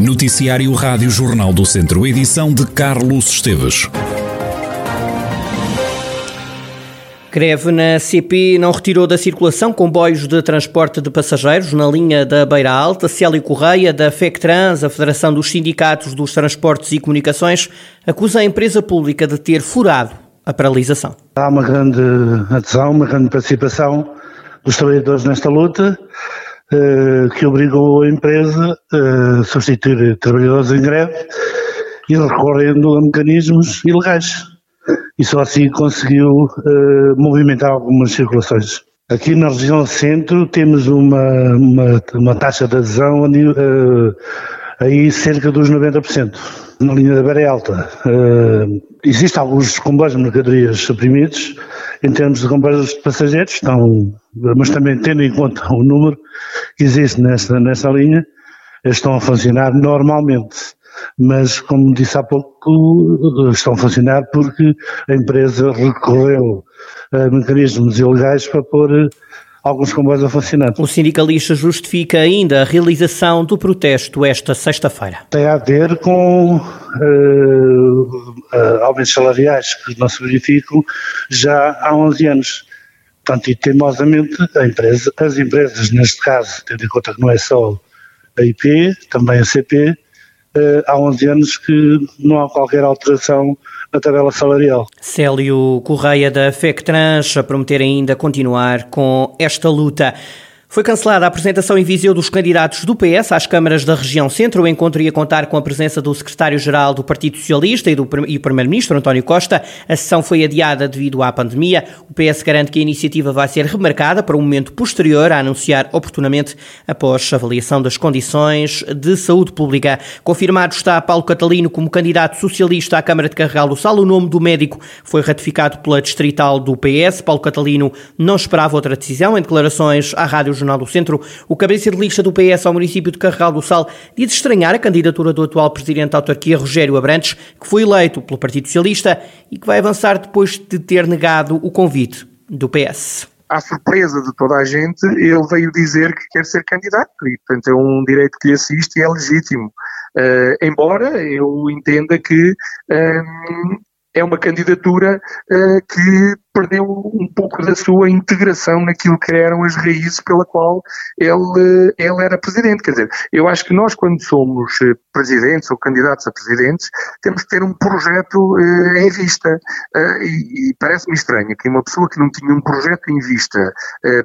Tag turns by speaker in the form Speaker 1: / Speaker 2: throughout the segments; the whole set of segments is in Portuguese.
Speaker 1: Noticiário Rádio Jornal do Centro, edição de Carlos Esteves.
Speaker 2: Greve na CP não retirou da circulação comboios de transporte de passageiros na linha da Beira Alta. Célio Correia, da FECTRANS, a Federação dos Sindicatos dos Transportes e Comunicações, acusa a empresa pública de ter furado a paralisação.
Speaker 3: Há uma grande adesão, uma grande participação dos trabalhadores nesta luta, que obrigou a empresa a substituir trabalhadores em greve e recorrendo a mecanismos ilegais. E só assim conseguiu eh, movimentar algumas circulações. Aqui na região centro temos uma, uma, uma taxa de adesão uh, aí cerca dos 90%. Na linha da Beira Alta uh, existem alguns comboios de mercadorias suprimidos em termos de comboios de passageiros, estão, mas também tendo em conta o número que existe nesta, nesta linha, estão a funcionar normalmente. Mas, como disse há pouco, estão a funcionar porque a empresa recorreu a mecanismos ilegais para pôr alguns comboios a funcionar.
Speaker 2: O sindicalista justifica ainda a realização do protesto esta sexta-feira.
Speaker 3: Tem a ver com uh, uh, aumentos salariais que não se verificam já há 11 anos. Portanto, e teimosamente empresa, as empresas, neste caso, tendo em conta que não é só a IP, também a CP, uh, há 11 anos que não há qualquer alteração na tabela salarial.
Speaker 2: Célio Correia da FECTRANS a prometer ainda continuar com esta luta. Foi cancelada a apresentação em Viseu dos candidatos do PS às câmaras da região centro. O encontro ia contar com a presença do secretário-geral do Partido Socialista e do e primeiro-ministro António Costa. A sessão foi adiada devido à pandemia. O PS garante que a iniciativa vai ser remarcada para um momento posterior a anunciar oportunamente após avaliação das condições de saúde pública. Confirmado está Paulo Catalino como candidato socialista à Câmara de Carregal do Sal. O nome do médico foi ratificado pela distrital do PS. Paulo Catalino não esperava outra decisão. Em declarações à Rádio Jornal do Centro, o cabeça de lista do PS ao município de Carregal do Sal diz estranhar a candidatura do atual presidente da autarquia, Rogério Abrantes, que foi eleito pelo Partido Socialista e que vai avançar depois de ter negado o convite do PS
Speaker 4: à surpresa de toda a gente, ele veio dizer que quer ser candidato e, portanto, é um direito que lhe assiste e é legítimo. Uh, embora eu entenda que um, é uma candidatura uh, que perdeu um pouco da sua integração naquilo que eram as raízes pela qual ele, ele era presidente. Quer dizer, eu acho que nós, quando somos eh, presidentes ou candidatos a presidentes, temos que ter um projeto uh, em vista. Uh, e, e parece-me estranho que uma pessoa que não tinha um projeto em vista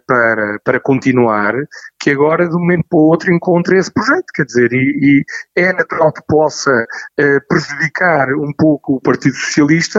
Speaker 4: para, para continuar, que agora, de um momento para o outro, encontre esse projeto. Quer dizer, e, e é natural que possa prejudicar um pouco o Partido Socialista,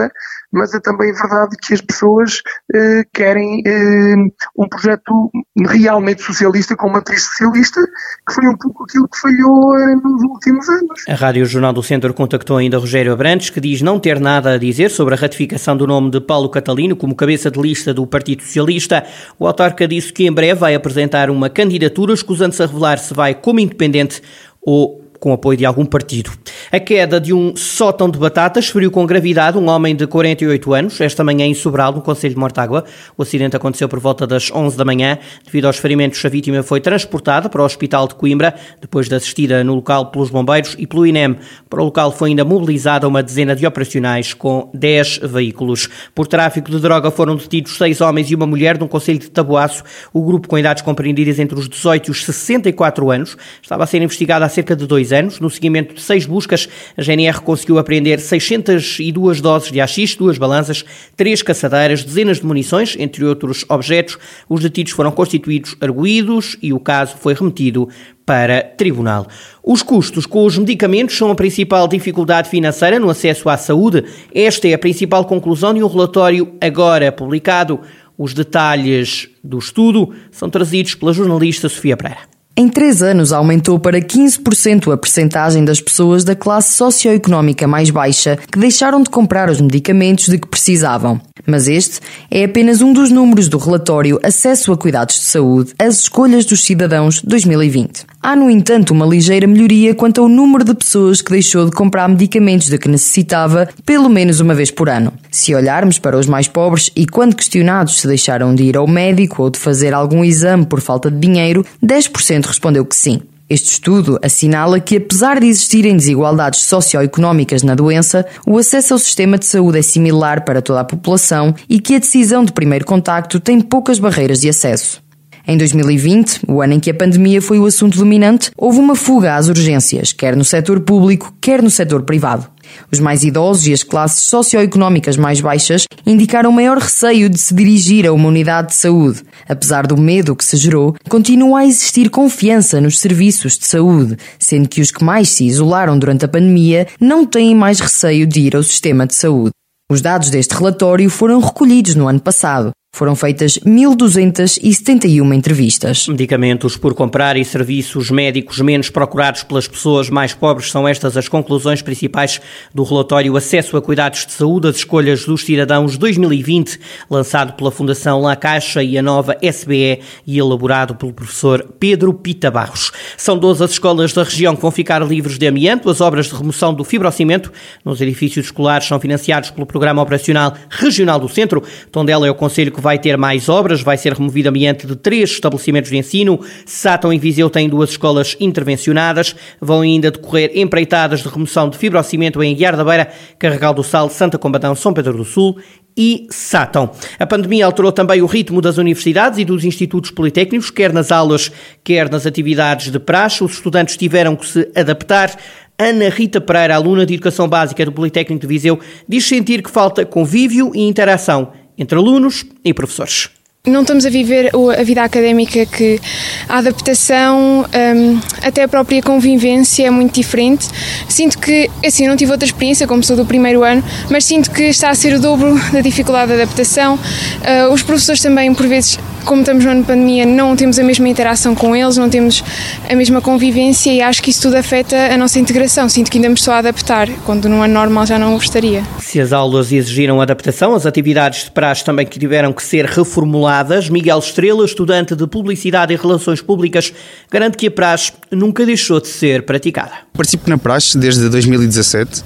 Speaker 4: mas é também verdade que as pessoas eh, querem eh, um projeto realmente socialista com matriz socialista, que foi um pouco aquilo que falhou eh, nos últimos anos.
Speaker 2: A Rádio Jornal do Centro contactou ainda Rogério Abrantes, que diz não ter nada a dizer sobre a ratificação do nome de Paulo Catalino como cabeça de lista do Partido Socialista. O autarca disse que em breve vai apresentar uma candidatura, escusando-se a revelar se vai como independente ou com apoio de algum partido. A queda de um sótão de batatas feriu com gravidade um homem de 48 anos, esta manhã em Sobral, no Conselho de Mortágua. O acidente aconteceu por volta das 11 da manhã. Devido aos ferimentos, a vítima foi transportada para o Hospital de Coimbra, depois de assistida no local pelos bombeiros e pelo INEM. Para o local foi ainda mobilizada uma dezena de operacionais com 10 veículos. Por tráfico de droga foram detidos seis homens e uma mulher no Conselho de Taboaço. O grupo com idades compreendidas entre os 18 e os 64 anos estava a ser investigado há cerca de dois dois anos. No seguimento de seis buscas, a GNR conseguiu apreender 602 doses de AX, duas balanças, três caçadeiras, dezenas de munições, entre outros objetos. Os detidos foram constituídos arguídos e o caso foi remetido para tribunal. Os custos com os medicamentos são a principal dificuldade financeira no acesso à saúde. Esta é a principal conclusão de um relatório agora publicado. Os detalhes do estudo são trazidos pela jornalista Sofia Pereira.
Speaker 5: Em três anos aumentou para 15% a percentagem das pessoas da classe socioeconómica mais baixa que deixaram de comprar os medicamentos de que precisavam. Mas este é apenas um dos números do relatório Acesso a Cuidados de Saúde, as escolhas dos cidadãos 2020. Há, no entanto, uma ligeira melhoria quanto ao número de pessoas que deixou de comprar medicamentos de que necessitava pelo menos uma vez por ano. Se olharmos para os mais pobres e quando questionados se deixaram de ir ao médico ou de fazer algum exame por falta de dinheiro, 10% respondeu que sim. Este estudo assinala que, apesar de existirem desigualdades socioeconómicas na doença, o acesso ao sistema de saúde é similar para toda a população e que a decisão de primeiro contacto tem poucas barreiras de acesso. Em 2020, o ano em que a pandemia foi o assunto dominante, houve uma fuga às urgências, quer no setor público, quer no setor privado. Os mais idosos e as classes socioeconómicas mais baixas indicaram maior receio de se dirigir a uma unidade de saúde. Apesar do medo que se gerou, continua a existir confiança nos serviços de saúde, sendo que os que mais se isolaram durante a pandemia não têm mais receio de ir ao sistema de saúde. Os dados deste relatório foram recolhidos no ano passado. Foram feitas 1.271 entrevistas.
Speaker 2: Medicamentos por comprar e serviços médicos menos procurados pelas pessoas mais pobres são estas as conclusões principais do relatório Acesso a Cuidados de Saúde, as escolhas dos cidadãos 2020, lançado pela Fundação La Caixa e a nova SBE e elaborado pelo professor Pedro Pita Barros. São 12 as escolas da região que vão ficar livres de amianto. As obras de remoção do fibrocimento nos edifícios escolares são financiados pelo Programa Operacional Regional do Centro. Tondela é o conselho que vai ter mais obras, vai ser removido ambiente de três estabelecimentos de ensino. Sátão e Viseu têm duas escolas intervencionadas. Vão ainda decorrer empreitadas de remoção de fibrocimento em Guiar da Beira, Carregal do Sal, Santa Combatão, São Pedro do Sul e Sátão. A pandemia alterou também o ritmo das universidades e dos institutos politécnicos, quer nas aulas, quer nas atividades de praxe. Os estudantes tiveram que se adaptar. Ana Rita Pereira, aluna de Educação Básica do Politécnico de Viseu, diz sentir que falta convívio e interação entre alunos e professores
Speaker 6: não estamos a viver a vida académica que a adaptação, um, até a própria convivência é muito diferente. Sinto que, assim, não tive outra experiência como sou do primeiro ano, mas sinto que está a ser o dobro da dificuldade de adaptação. Uh, os professores também, por vezes, como estamos no ano de pandemia, não temos a mesma interação com eles, não temos a mesma convivência e acho que isso tudo afeta a nossa integração. Sinto que ainda me estou a adaptar, quando no ano normal já não gostaria.
Speaker 2: Se as aulas exigiram adaptação, as atividades de praxe também que tiveram que ser reformuladas. Miguel Estrela, estudante de Publicidade e Relações Públicas, garante que a praxe nunca deixou de ser praticada.
Speaker 7: Participo na praxe desde 2017,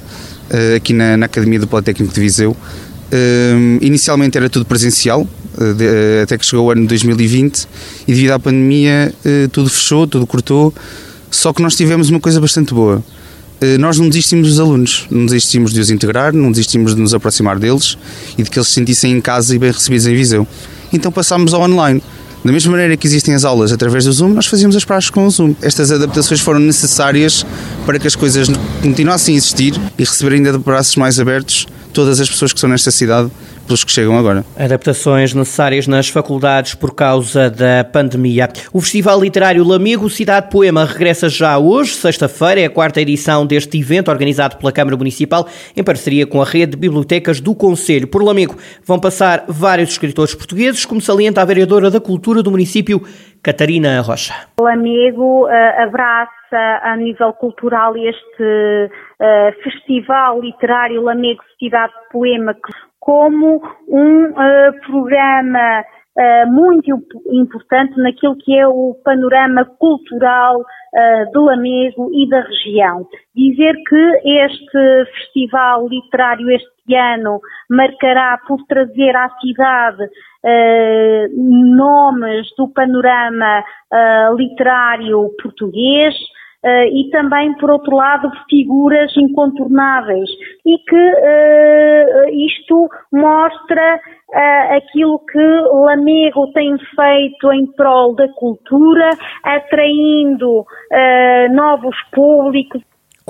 Speaker 7: eh, aqui na, na Academia do Politécnico de Viseu. Um, inicialmente era tudo presencial, de, uh, até que chegou o ano de 2020 e devido à pandemia uh, tudo fechou, tudo cortou. Só que nós tivemos uma coisa bastante boa. Nós não desistimos dos alunos, não desistimos de os integrar, não desistimos de nos aproximar deles e de que eles se sentissem em casa e bem recebidos em Viseu. Então passámos ao online. Da mesma maneira que existem as aulas através do Zoom, nós fazíamos as praxes com o Zoom. Estas adaptações foram necessárias para que as coisas continuassem a existir e receberem ainda de braços mais abertos todas as pessoas que estão nesta cidade pelos que chegam agora.
Speaker 2: Adaptações necessárias nas faculdades por causa da pandemia. O Festival Literário Lamego Cidade Poema regressa já hoje, sexta-feira, é a quarta edição deste evento organizado pela Câmara Municipal em parceria com a rede de bibliotecas do Conselho. Por Lamego vão passar vários escritores portugueses, como salienta a vereadora da Cultura do município, Catarina Rocha.
Speaker 8: Lamego uh, abraça a nível cultural este uh, festival literário Lamego Cidade Poema que como um uh, programa uh, muito importante naquilo que é o panorama cultural uh, do Lamego e da região. Dizer que este festival literário este ano marcará por trazer à cidade nomes do panorama literário português, Uh, e também, por outro lado, figuras incontornáveis e que isto mostra uh, aquilo que Lamego tem feito em prol da cultura, atraindo novos públicos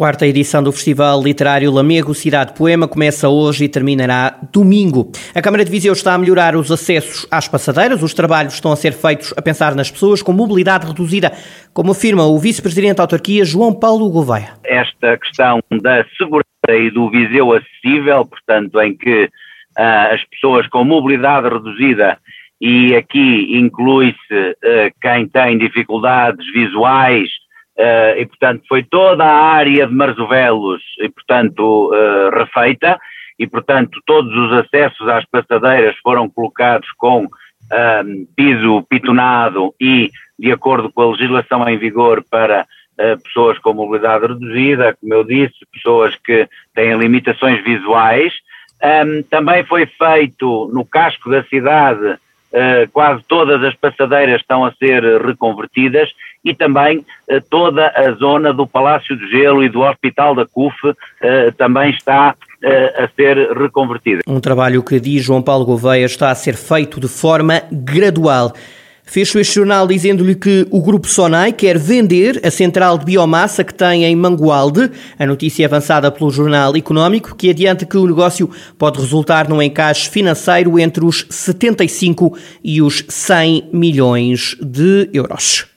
Speaker 2: Quarta edição do Festival Literário Lamego Cidade Poema começa hoje e terminará domingo. A Câmara de Viseu está a melhorar os acessos às passadeiras. Os trabalhos estão a ser feitos a pensar nas pessoas com mobilidade reduzida, como afirma o Vice-Presidente da Autarquia, João Paulo Gouveia.
Speaker 9: Esta questão da segurança e do Viseu acessível, portanto, em que uh, as pessoas com mobilidade reduzida e aqui inclui-se uh, quem tem dificuldades visuais, Uh, e, portanto, foi toda a área de Marzovelos, e, portanto, refeita, e, portanto, todos os acessos às passadeiras foram colocados com piso pitonado e de acordo com a legislação em vigor para pessoas com mobilidade reduzida, como eu disse, pessoas que têm limitações visuais. Um, também foi feito no casco da cidade, quase todas as passadeiras estão a ser reconvertidas e também toda a zona do Palácio do Gelo e do Hospital da CUF também está a ser reconvertida.
Speaker 2: Um trabalho que, diz João Paulo Gouveia, está a ser feito de forma gradual. Fecho este jornal dizendo-lhe que o Grupo Sonai quer vender a central de biomassa que tem em Mangualde. A notícia é avançada pelo Jornal Económico, que adianta que o negócio pode resultar num encaixe financeiro entre os 75 e os 100 milhões de euros.